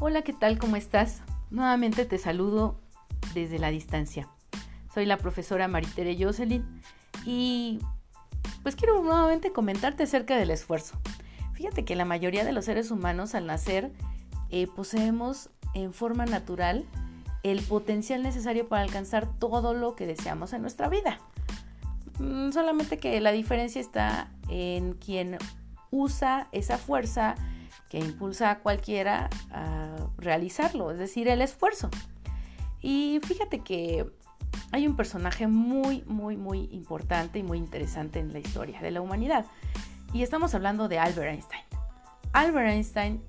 Hola, ¿qué tal? ¿Cómo estás? Nuevamente te saludo desde la distancia. Soy la profesora Maritere Jocelyn y pues quiero nuevamente comentarte acerca del esfuerzo. Fíjate que la mayoría de los seres humanos al nacer eh, poseemos en forma natural el potencial necesario para alcanzar todo lo que deseamos en nuestra vida. Mm, solamente que la diferencia está en quien usa esa fuerza que impulsa a cualquiera a realizarlo, es decir, el esfuerzo. Y fíjate que hay un personaje muy, muy, muy importante y muy interesante en la historia de la humanidad. Y estamos hablando de Albert Einstein. Albert Einstein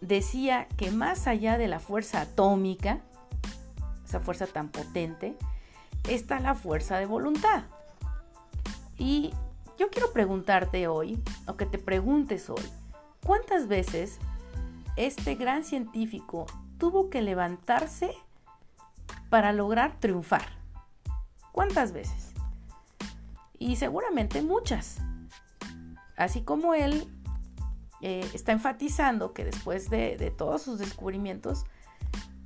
decía que más allá de la fuerza atómica, esa fuerza tan potente, está la fuerza de voluntad. Y yo quiero preguntarte hoy, o que te preguntes hoy, ¿cuántas veces este gran científico tuvo que levantarse para lograr triunfar? ¿Cuántas veces? Y seguramente muchas. Así como él eh, está enfatizando que después de, de todos sus descubrimientos,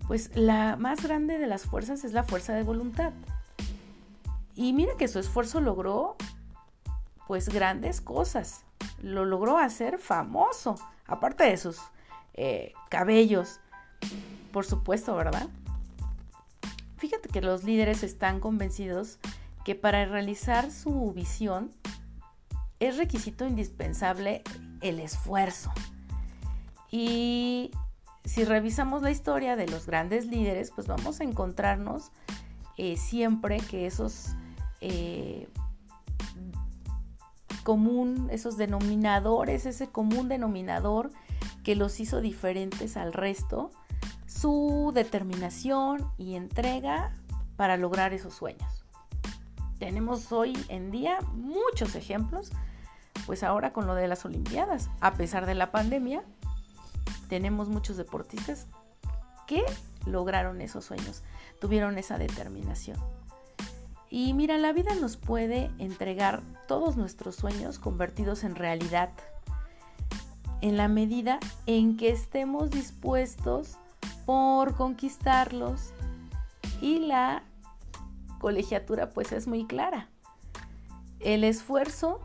pues la más grande de las fuerzas es la fuerza de voluntad. Y mira que su esfuerzo logró pues grandes cosas. Lo logró hacer famoso, aparte de sus eh, cabellos, por supuesto, ¿verdad? Fíjate que los líderes están convencidos que para realizar su visión es requisito indispensable el esfuerzo. Y si revisamos la historia de los grandes líderes, pues vamos a encontrarnos eh, siempre que esos eh, común, esos denominadores, ese común denominador que los hizo diferentes al resto, su determinación y entrega para lograr esos sueños. Tenemos hoy en día muchos ejemplos, pues ahora con lo de las Olimpiadas, a pesar de la pandemia, tenemos muchos deportistas que lograron esos sueños, tuvieron esa determinación. Y mira, la vida nos puede entregar todos nuestros sueños convertidos en realidad en la medida en que estemos dispuestos por conquistarlos y la colegiatura pues es muy clara. El esfuerzo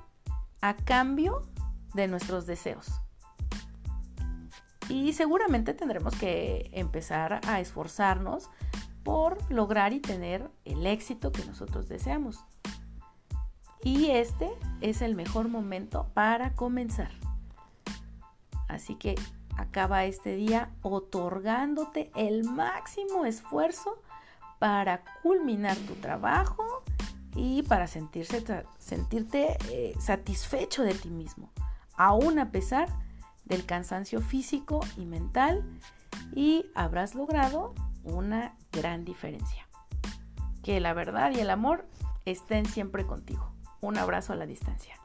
a cambio de nuestros deseos. Y seguramente tendremos que empezar a esforzarnos por lograr y tener el éxito que nosotros deseamos. Y este es el mejor momento para comenzar. Así que acaba este día otorgándote el máximo esfuerzo para culminar tu trabajo y para sentirte eh, satisfecho de ti mismo, aún a pesar del cansancio físico y mental, y habrás logrado una gran diferencia. Que la verdad y el amor estén siempre contigo. Un abrazo a la distancia.